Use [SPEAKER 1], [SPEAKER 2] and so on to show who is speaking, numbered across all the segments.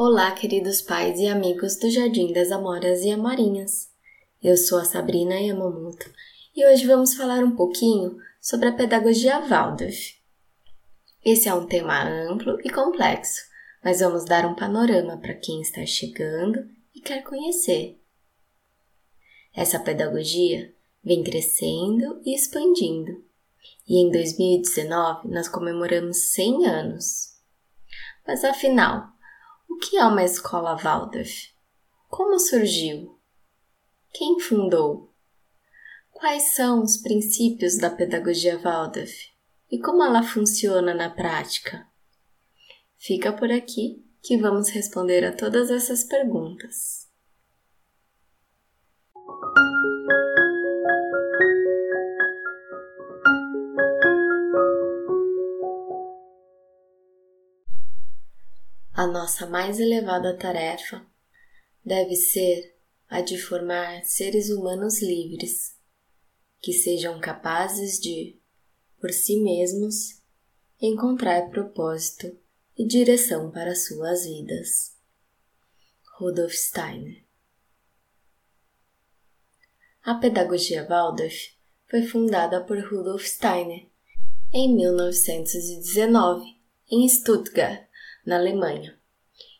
[SPEAKER 1] Olá, queridos pais e amigos do Jardim das Amoras e Amorinhas. Eu sou a Sabrina Yamamoto e hoje vamos falar um pouquinho sobre a pedagogia Waldorf. Esse é um tema amplo e complexo, mas vamos dar um panorama para quem está chegando e quer conhecer. Essa pedagogia vem crescendo e expandindo, e em 2019 nós comemoramos 100 anos. Mas afinal, o que é uma escola Waldorf? Como surgiu? Quem fundou? Quais são os princípios da pedagogia Waldorf e como ela funciona na prática? Fica por aqui que vamos responder a todas essas perguntas. A nossa mais elevada tarefa deve ser a de formar seres humanos livres, que sejam capazes de, por si mesmos, encontrar propósito e direção para suas vidas. Rudolf Steiner A pedagogia Waldorf foi fundada por Rudolf Steiner em 1919 em Stuttgart, na Alemanha,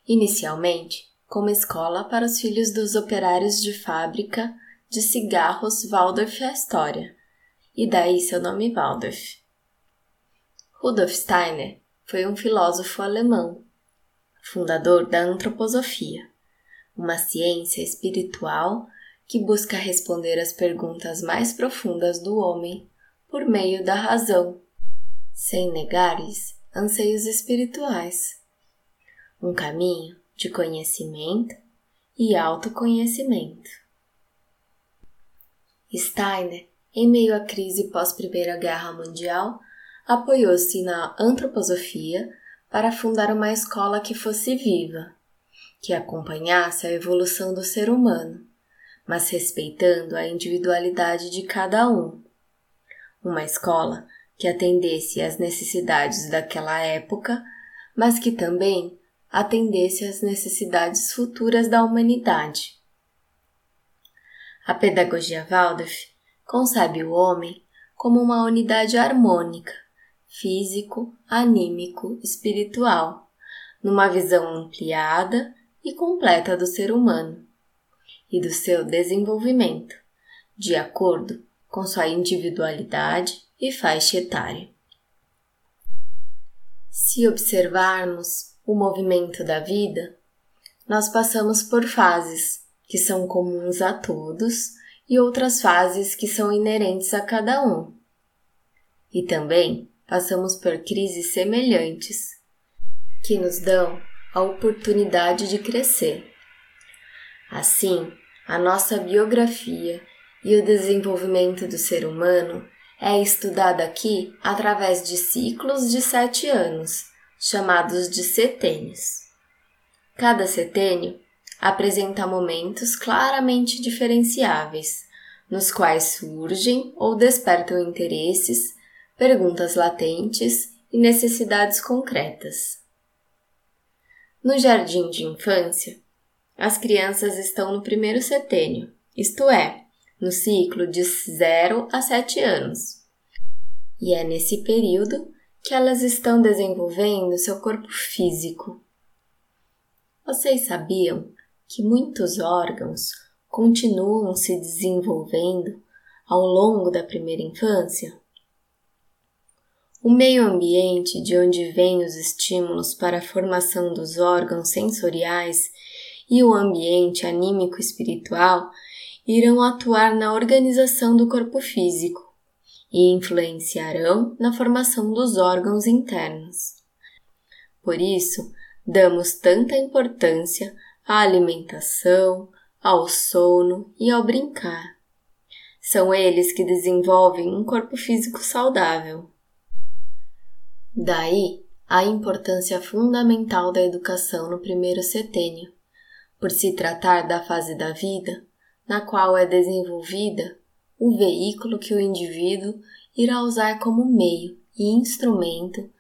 [SPEAKER 1] inicialmente como escola para os filhos dos operários de fábrica de cigarros Waldorf Astoria, e daí seu nome Waldorf. Rudolf Steiner foi um filósofo alemão, fundador da antroposofia, uma ciência espiritual que busca responder às perguntas mais profundas do homem por meio da razão, sem negar-lhes anseios espirituais um caminho de conhecimento e autoconhecimento. Steiner, em meio à crise pós-Primeira Guerra Mundial, apoiou-se na antroposofia para fundar uma escola que fosse viva, que acompanhasse a evolução do ser humano, mas respeitando a individualidade de cada um. Uma escola que atendesse às necessidades daquela época, mas que também atendesse às necessidades futuras da humanidade. A pedagogia Waldorf concebe o homem como uma unidade harmônica, físico, anímico, espiritual, numa visão ampliada e completa do ser humano e do seu desenvolvimento, de acordo com sua individualidade e faixa etária. Se observarmos o movimento da vida, nós passamos por fases que são comuns a todos e outras fases que são inerentes a cada um. E também passamos por crises semelhantes que nos dão a oportunidade de crescer. Assim, a nossa biografia e o desenvolvimento do ser humano é estudado aqui através de ciclos de sete anos chamados de setênios. Cada setênio apresenta momentos claramente diferenciáveis, nos quais surgem ou despertam interesses, perguntas latentes e necessidades concretas. No jardim de infância, as crianças estão no primeiro setênio, isto é, no ciclo de 0 a 7 anos. E é nesse período que elas estão desenvolvendo seu corpo físico. Vocês sabiam que muitos órgãos continuam se desenvolvendo ao longo da primeira infância? O meio ambiente de onde vêm os estímulos para a formação dos órgãos sensoriais e o ambiente anímico espiritual irão atuar na organização do corpo físico e influenciarão na formação dos órgãos internos. Por isso, damos tanta importância à alimentação, ao sono e ao brincar. São eles que desenvolvem um corpo físico saudável. Daí a importância fundamental da educação no primeiro setênio, por se tratar da fase da vida na qual é desenvolvida o veículo que o indivíduo irá usar como meio e instrumento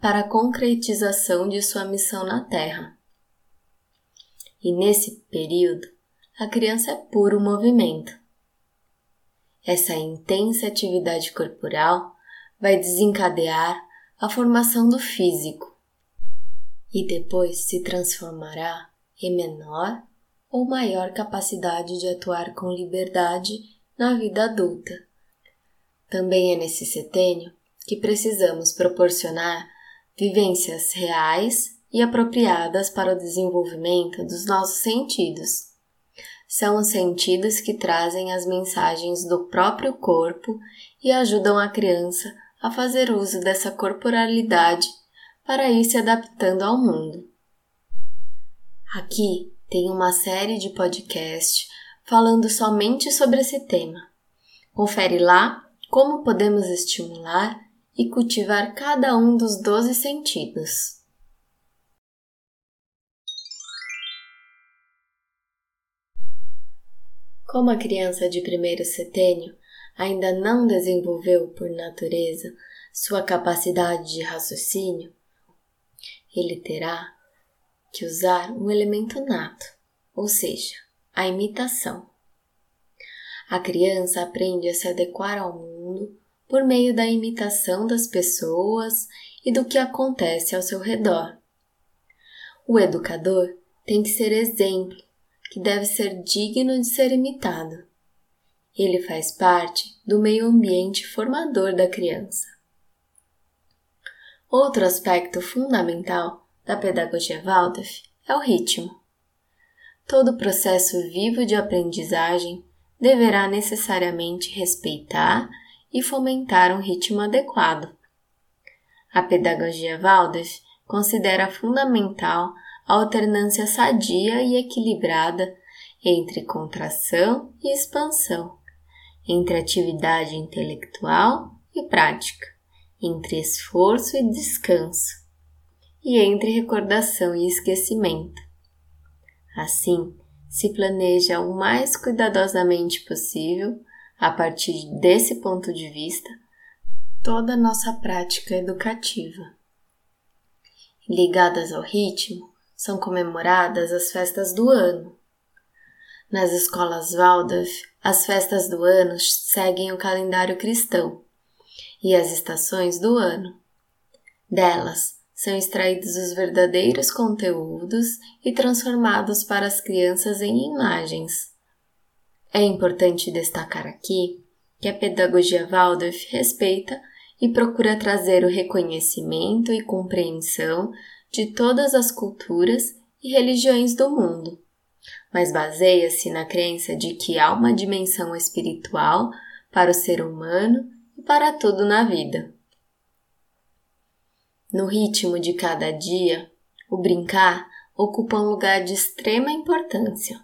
[SPEAKER 1] para a concretização de sua missão na Terra. e nesse período a criança é puro movimento. Essa intensa atividade corporal vai desencadear a formação do físico e depois se transformará em menor ou maior capacidade de atuar com liberdade na vida adulta. Também é nesse setênio que precisamos proporcionar vivências reais e apropriadas para o desenvolvimento dos nossos sentidos. São os sentidos que trazem as mensagens do próprio corpo e ajudam a criança a fazer uso dessa corporalidade para ir se adaptando ao mundo. Aqui tem uma série de podcasts falando somente sobre esse tema. Confere lá como podemos estimular e cultivar cada um dos doze sentidos. Como a criança de primeiro setênio ainda não desenvolveu por natureza sua capacidade de raciocínio, ele terá que usar um elemento nato, ou seja, a imitação. A criança aprende a se adequar ao mundo por meio da imitação das pessoas e do que acontece ao seu redor. O educador tem que ser exemplo, que deve ser digno de ser imitado. Ele faz parte do meio ambiente formador da criança. Outro aspecto fundamental da pedagogia Waldorf é o ritmo. Todo processo vivo de aprendizagem deverá necessariamente respeitar e fomentar um ritmo adequado. A pedagogia Waldorf considera fundamental a alternância sadia e equilibrada entre contração e expansão, entre atividade intelectual e prática, entre esforço e descanso e entre recordação e esquecimento. Assim, se planeja o mais cuidadosamente possível, a partir desse ponto de vista, toda a nossa prática educativa. Ligadas ao ritmo, são comemoradas as festas do ano. Nas escolas Waldorf, as festas do ano seguem o calendário cristão e as estações do ano. Delas, são extraídos os verdadeiros conteúdos e transformados para as crianças em imagens. É importante destacar aqui que a pedagogia Waldorf respeita e procura trazer o reconhecimento e compreensão de todas as culturas e religiões do mundo, mas baseia-se na crença de que há uma dimensão espiritual para o ser humano e para tudo na vida. No ritmo de cada dia, o brincar ocupa um lugar de extrema importância.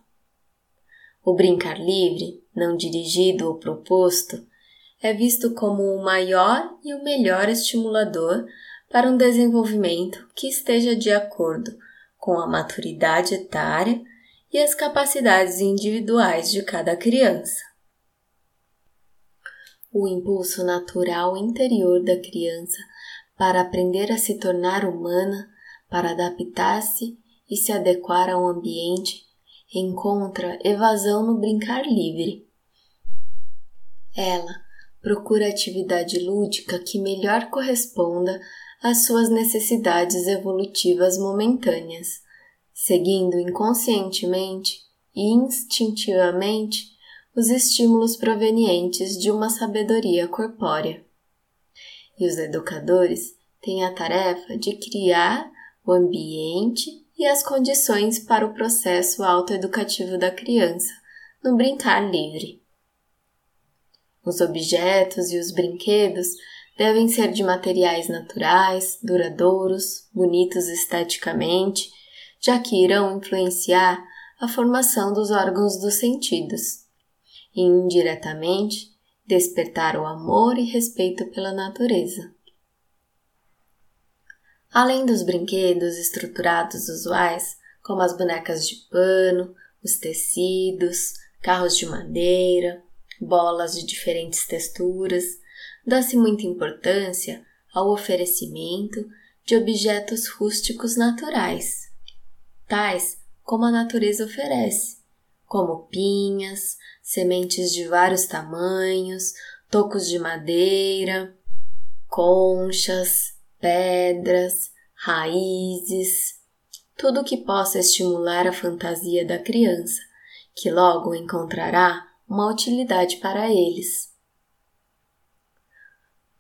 [SPEAKER 1] O brincar livre, não dirigido ou proposto, é visto como o maior e o melhor estimulador para um desenvolvimento que esteja de acordo com a maturidade etária e as capacidades individuais de cada criança. O impulso natural interior da criança para aprender a se tornar humana, para adaptar-se e se adequar ao ambiente, encontra evasão no brincar livre. Ela procura atividade lúdica que melhor corresponda às suas necessidades evolutivas momentâneas, seguindo inconscientemente e instintivamente os estímulos provenientes de uma sabedoria corpórea e os educadores têm a tarefa de criar o ambiente e as condições para o processo autoeducativo da criança no brincar livre. Os objetos e os brinquedos devem ser de materiais naturais, duradouros, bonitos esteticamente, já que irão influenciar a formação dos órgãos dos sentidos e indiretamente despertar o amor e respeito pela natureza. Além dos brinquedos estruturados usuais, como as bonecas de pano, os tecidos, carros de madeira, bolas de diferentes texturas, dá-se muita importância ao oferecimento de objetos rústicos naturais, tais como a natureza oferece, como pinhas, sementes de vários tamanhos, tocos de madeira, conchas, pedras, raízes, tudo que possa estimular a fantasia da criança, que logo encontrará uma utilidade para eles.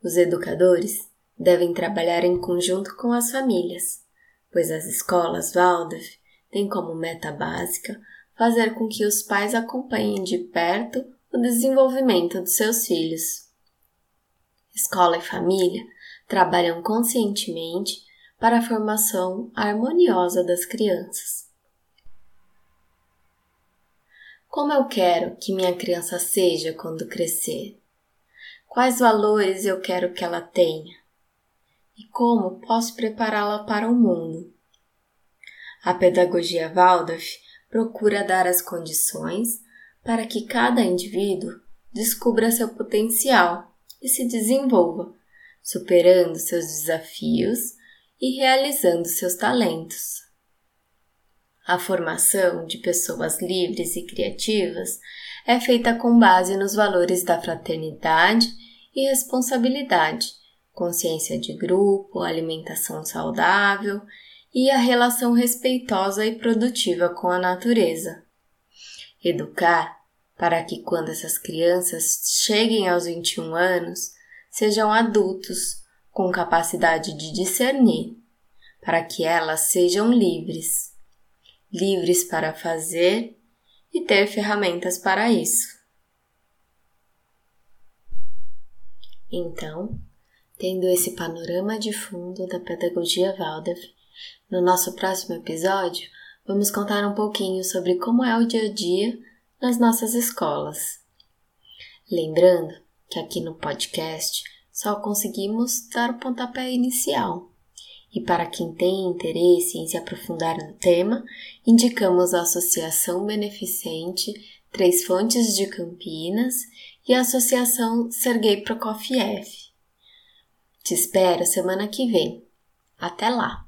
[SPEAKER 1] Os educadores devem trabalhar em conjunto com as famílias, pois as escolas Waldorf têm como meta básica fazer com que os pais acompanhem de perto o desenvolvimento dos seus filhos. Escola e família trabalham conscientemente para a formação harmoniosa das crianças. Como eu quero que minha criança seja quando crescer? Quais valores eu quero que ela tenha? E como posso prepará-la para o mundo? A pedagogia Waldorf procura dar as condições para que cada indivíduo descubra seu potencial e se desenvolva, superando seus desafios e realizando seus talentos. A formação de pessoas livres e criativas é feita com base nos valores da fraternidade e responsabilidade, consciência de grupo, alimentação saudável e a relação respeitosa e produtiva com a natureza. Educar para que quando essas crianças cheguem aos 21 anos, sejam adultos com capacidade de discernir, para que elas sejam livres, livres para fazer e ter ferramentas para isso. Então, tendo esse panorama de fundo da pedagogia Waldorf, no nosso próximo episódio vamos contar um pouquinho sobre como é o dia a dia nas nossas escolas. Lembrando que aqui no podcast só conseguimos dar o pontapé inicial. E para quem tem interesse em se aprofundar no tema, indicamos a Associação Beneficente Três Fontes de Campinas e a Associação Sergei Prokofiev. Te espero semana que vem. Até lá!